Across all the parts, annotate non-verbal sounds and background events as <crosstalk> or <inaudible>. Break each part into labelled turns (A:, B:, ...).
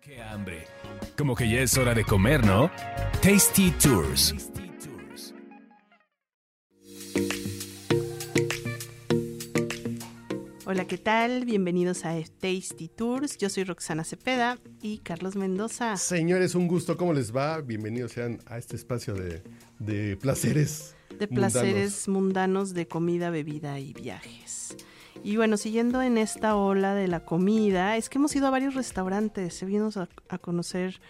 A: Qué hambre. Como que ya es hora de comer, ¿no? Tasty Tours.
B: Hola, ¿qué tal? Bienvenidos a Tasty Tours. Yo soy Roxana Cepeda y Carlos Mendoza.
C: Señores, un gusto. ¿Cómo les va? Bienvenidos sean a este espacio de, de placeres.
B: De placeres mundanos de comida, bebida y viajes. Y bueno, siguiendo en esta ola de la comida, es que hemos ido a varios restaurantes, hemos a, a conocer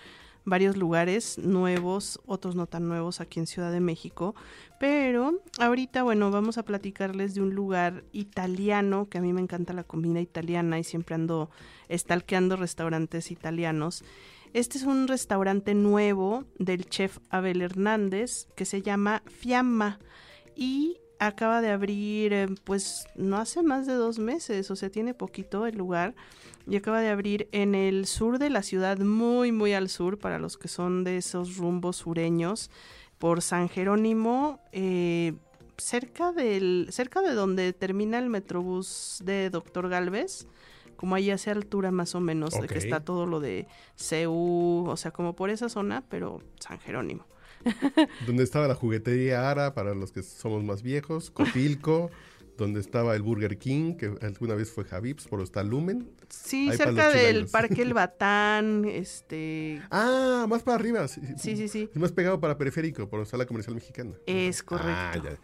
B: varios lugares nuevos, otros no tan nuevos aquí en Ciudad de México, pero ahorita, bueno, vamos a platicarles de un lugar italiano, que a mí me encanta la comida italiana y siempre ando estalqueando restaurantes italianos. Este es un restaurante nuevo del chef Abel Hernández que se llama Fiamma y acaba de abrir, eh, pues no hace más de dos meses, o sea, tiene poquito el lugar y acaba de abrir en el sur de la ciudad, muy, muy al sur, para los que son de esos rumbos sureños, por San Jerónimo, eh, cerca, del, cerca de donde termina el metrobús de Doctor Galvez como ahí hacia altura más o menos, de que está todo lo de CEU, o sea, como por esa zona, pero San Jerónimo. <laughs>
C: donde estaba la juguetería Ara para los que somos más viejos, Copilco, <laughs> donde estaba el Burger King, que alguna vez fue Javibs, por está Lumen.
B: Sí, cerca del Parque El <laughs> Batán, este...
C: Ah, más para arriba. Sí,
B: sí, sí.
C: Más pegado para Periférico, por la Sala Comercial Mexicana.
B: Es correcto. Ah, ya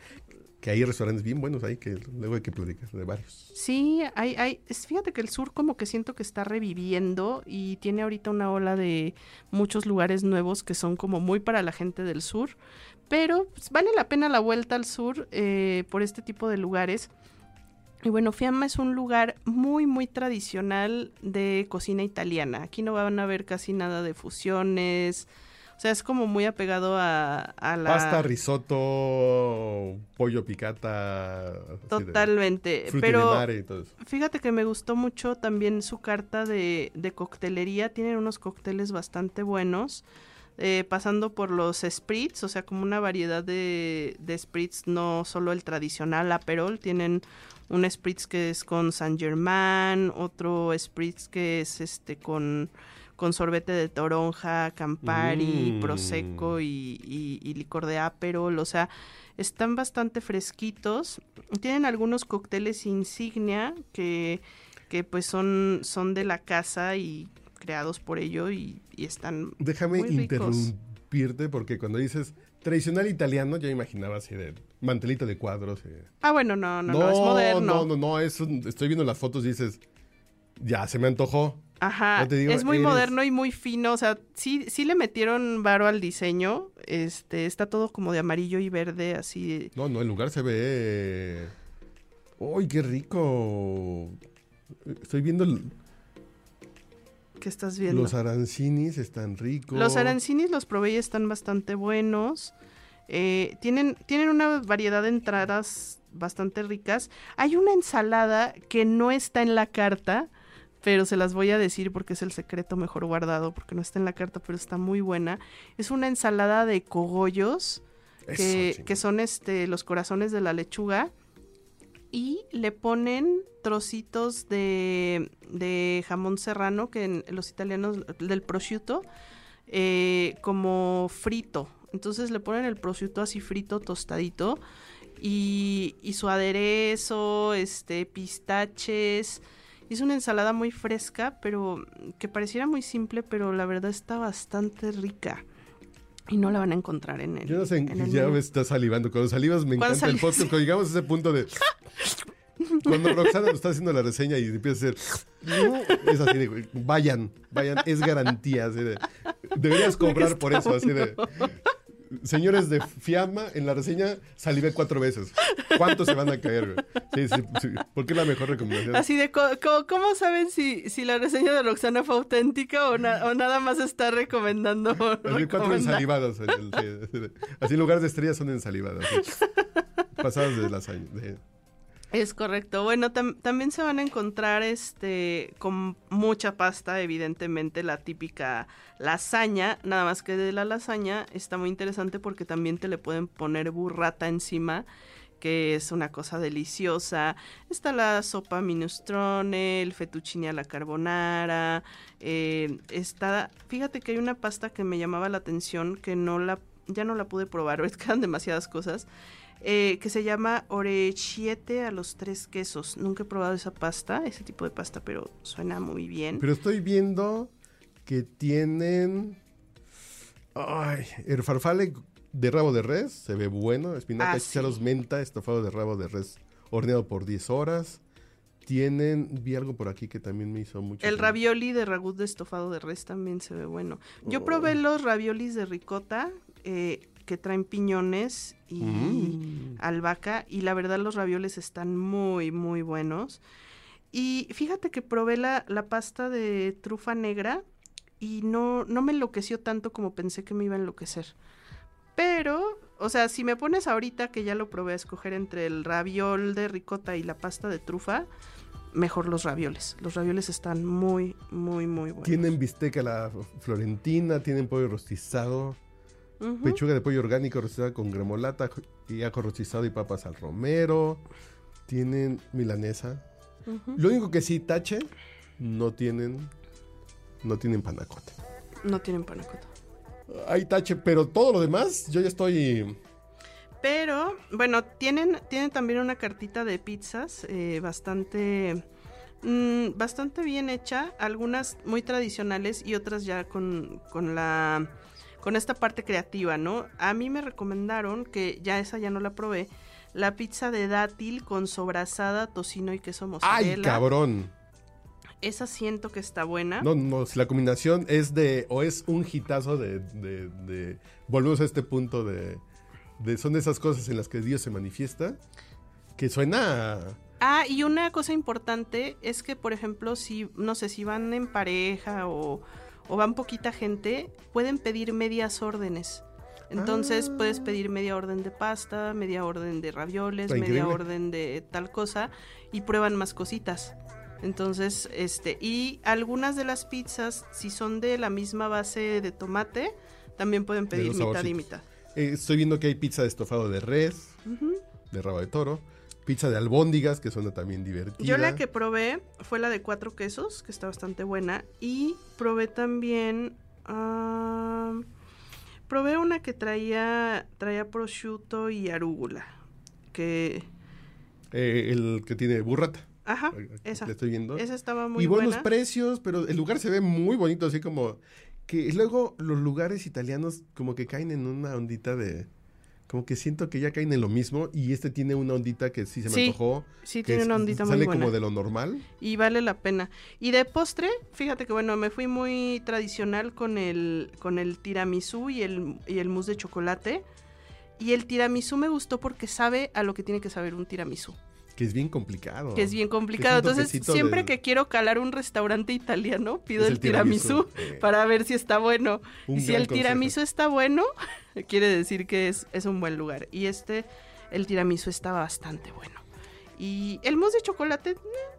C: que hay restaurantes bien buenos ahí que luego hay que platicar de varios.
B: Sí, hay, hay, fíjate que el sur como que siento que está reviviendo y tiene ahorita una ola de muchos lugares nuevos que son como muy para la gente del sur, pero pues, vale la pena la vuelta al sur eh, por este tipo de lugares. Y bueno, Fiamma es un lugar muy, muy tradicional de cocina italiana. Aquí no van a ver casi nada de fusiones, o sea, es como muy apegado a, la...
C: Pasta, risotto, pollo picata.
B: Totalmente. Pero fíjate que me gustó mucho también su carta de, de coctelería. Tienen unos cócteles bastante buenos. Eh, pasando por los spritz, o sea, como una variedad de, de spritz, no solo el tradicional Aperol, tienen un spritz que es con Saint Germain, otro spritz que es este con con sorbete de toronja, Campari, mm. Prosecco y, licor de Aperol, o sea, están bastante fresquitos. Tienen algunos cócteles insignia que, que pues son, son de la casa y creados por ello y, están
C: Déjame
B: muy
C: interrumpirte porque cuando dices tradicional italiano, ya imaginaba así de mantelito de cuadros. Eh.
B: Ah, bueno, no, no, no, es moderno.
C: No, no, no, estoy viendo las fotos y dices, ya, se me antojó.
B: Ajá, es muy moderno y muy fino, o sea, sí, sí le metieron varo al diseño, este, está todo como de amarillo y verde, así.
C: No, no, el lugar se ve... ¡Uy, qué rico! Estoy viendo...
B: ¿Qué estás viendo?
C: Los arancinis están ricos.
B: Los arancinis los probé y están bastante buenos. Eh, tienen, tienen una variedad de entradas bastante ricas. Hay una ensalada que no está en la carta, pero se las voy a decir porque es el secreto mejor guardado, porque no está en la carta, pero está muy buena. Es una ensalada de cogollos, que, son este, los corazones de la lechuga, y le ponen trocitos de, de jamón serrano, que en los italianos, del prosciutto, eh, como frito. Entonces le ponen el prosciutto así frito, tostadito, y, y su aderezo, este, pistaches, Hice una ensalada muy fresca, pero que pareciera muy simple, pero la verdad está bastante rica. Y no la van a encontrar en el.
C: Yo no sé, ya me está salivando. Cuando salivas me encanta el podcast. Cuando llegamos a ese punto de. <laughs> Cuando Roxana nos está haciendo la reseña y empieza a hacer. Es así de. Vayan, vayan, es garantía. deberías comprar por eso, así de señores de Fiamma, en la reseña salivé cuatro veces. ¿Cuántos se van a caer? Sí, sí, sí. ¿Por qué la mejor recomendación?
B: Así de, ¿cómo, saben si, si la reseña de Roxana fue auténtica o, nada más está recomendando?
C: Así cuatro ensalivadas. Así en lugar de estrellas son ensalivadas. Pasadas de las años.
B: Es correcto. Bueno, también se van a encontrar este con mucha pasta, evidentemente la típica lasaña, nada más que de la lasaña está muy interesante porque también te le pueden poner burrata encima que es una cosa deliciosa. Está la sopa minestrone, el fettuccine a la carbonara. Eh, está, fíjate que hay una pasta que me llamaba la atención que no la, ya no la pude probar, <laughs> es quedan demasiadas cosas. Eh, que se llama orechiete a los tres quesos. Nunca he probado esa pasta, ese tipo de pasta, pero suena muy bien.
C: Pero estoy viendo que tienen... Ay, el farfalle de rabo de res, se ve bueno. Espinaca, ah, menta, estofado de rabo de res horneado por 10 horas. Tienen, vi algo por aquí que también me hizo mucho.
B: El ravioli de ragut de estofado de res también se ve bueno. Yo probé oh. los raviolis de ricota eh, que traen piñones y mm. albahaca y la verdad los ravioles están muy, muy buenos. Y fíjate que probé la, la pasta de trufa negra y no, no me enloqueció tanto como pensé que me iba a enloquecer. Pero, o sea, si me pones ahorita que ya lo probé a escoger entre el raviol de ricota y la pasta de trufa, mejor los ravioles. Los ravioles están muy, muy, muy buenos.
C: Tienen bisteca la florentina, tienen pollo rostizado, pechuga de pollo orgánico rostizada con gremolata y ajo rostizado y papas al romero. Tienen milanesa. Lo único que sí tache, no tienen, no tienen panacote.
B: No tienen panacote.
C: Hay tache, pero todo lo demás, yo ya estoy.
B: Pero, bueno, tienen, tienen también una cartita de pizzas eh, bastante. Mm, bastante bien hecha. Algunas muy tradicionales y otras ya con, con la. Con esta parte creativa, ¿no? A mí me recomendaron, que ya esa ya no la probé, la pizza de dátil con sobrasada, tocino y queso mozzarella.
C: ¡Ay, cabrón!
B: Esa siento que está buena.
C: No, no, si la combinación es de, o es un hitazo de, de, volvemos a este punto de, de, son esas cosas en las que Dios se manifiesta, que suena...
B: Ah, y una cosa importante es que, por ejemplo, si, no sé, si van en pareja o, o van poquita gente, pueden pedir medias órdenes. Entonces ah. puedes pedir media orden de pasta, media orden de ravioles, media orden de tal cosa y prueban más cositas. Entonces, este, y algunas de las pizzas, si son de la misma base de tomate, también pueden pedir mitad y mitad.
C: Eh, estoy viendo que hay pizza de estofado de res, de rabo de toro, pizza de albóndigas, que suena también divertida.
B: Yo la que probé fue la de cuatro quesos, que está bastante buena, y probé también, uh, probé una que traía, traía prosciutto y arúgula, que...
C: Eh, el que tiene burrata.
B: Ajá, esa.
C: estoy viendo.
B: Esa estaba muy
C: Y buenos precios, pero el lugar se ve muy bonito, así como que luego los lugares italianos como que caen en una ondita de como que siento que ya caen en lo mismo y este tiene una ondita que sí se me antojó.
B: Sí, tiene una ondita muy
C: buena. Sale como de lo normal.
B: Y vale la pena. Y de postre, fíjate que bueno, me fui muy tradicional con el con el tiramisú y el y el mousse de chocolate. Y el tiramisú me gustó porque sabe a lo que tiene que saber un tiramisú.
C: Que es bien complicado.
B: Que es bien complicado. Entonces, siempre que quiero calar un restaurante italiano, pido el, tiramisú, para ver si está bueno. y si el tiramisú está bueno, <laughs> quiere decir que es, es un buen lugar. Y este, el tiramisú está bastante bueno. Y el mousse de chocolate, eh,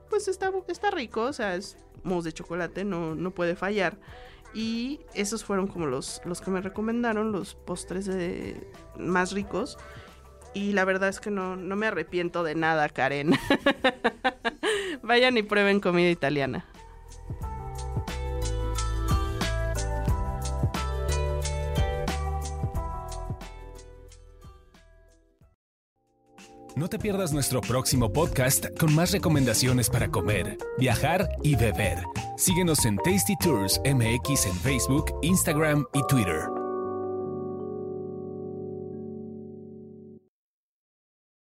B: pues está, está rico, o sea, es mousse de chocolate, no, no puede fallar. Y esos fueron como los, los que me recomendaron, los postres de, más ricos. Y la verdad es que no, no me arrepiento de nada, Karen. <laughs> Vayan y prueben comida italiana.
A: No te pierdas nuestro próximo podcast con más recomendaciones para comer, viajar y beber. Síguenos en Tasty Tours MX en Facebook, Instagram y Twitter.